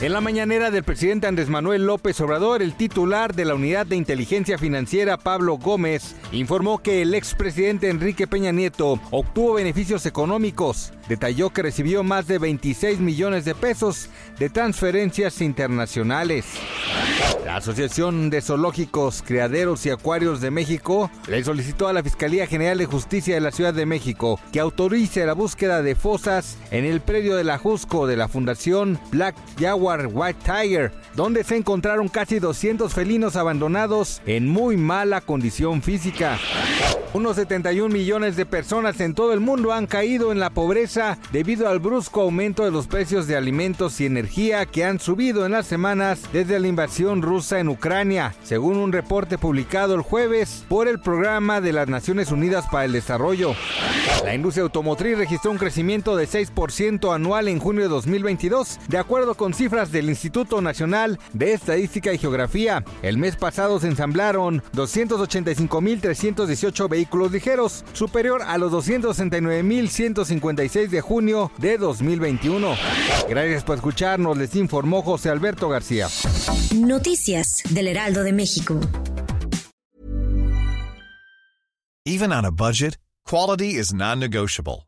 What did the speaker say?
En la mañanera del presidente Andrés Manuel López Obrador, el titular de la Unidad de Inteligencia Financiera, Pablo Gómez, informó que el expresidente Enrique Peña Nieto obtuvo beneficios económicos. Detalló que recibió más de 26 millones de pesos de transferencias internacionales. La Asociación de Zoológicos, Criaderos y Acuarios de México le solicitó a la Fiscalía General de Justicia de la Ciudad de México que autorice la búsqueda de fosas en el predio de la Jusco de la Fundación Black Jaguar White Tiger, donde se encontraron casi 200 felinos abandonados en muy mala condición física. Unos 71 millones de personas en todo el mundo han caído en la pobreza debido al brusco aumento de los precios de alimentos y energía que han subido en las semanas desde la invasión rusa en Ucrania, según un reporte publicado el jueves por el Programa de las Naciones Unidas para el Desarrollo. La industria automotriz registró un crecimiento de 6% anual en junio de 2022, de acuerdo con cifras del Instituto Nacional de Estadística y Geografía. El mes pasado se ensamblaron 285.318 vehículos ligeros, superior a los 269.156 de junio de 2021. Gracias por escucharnos, les informó José Alberto García. Noticias del Heraldo de México. Even on a budget, quality is non-negotiable.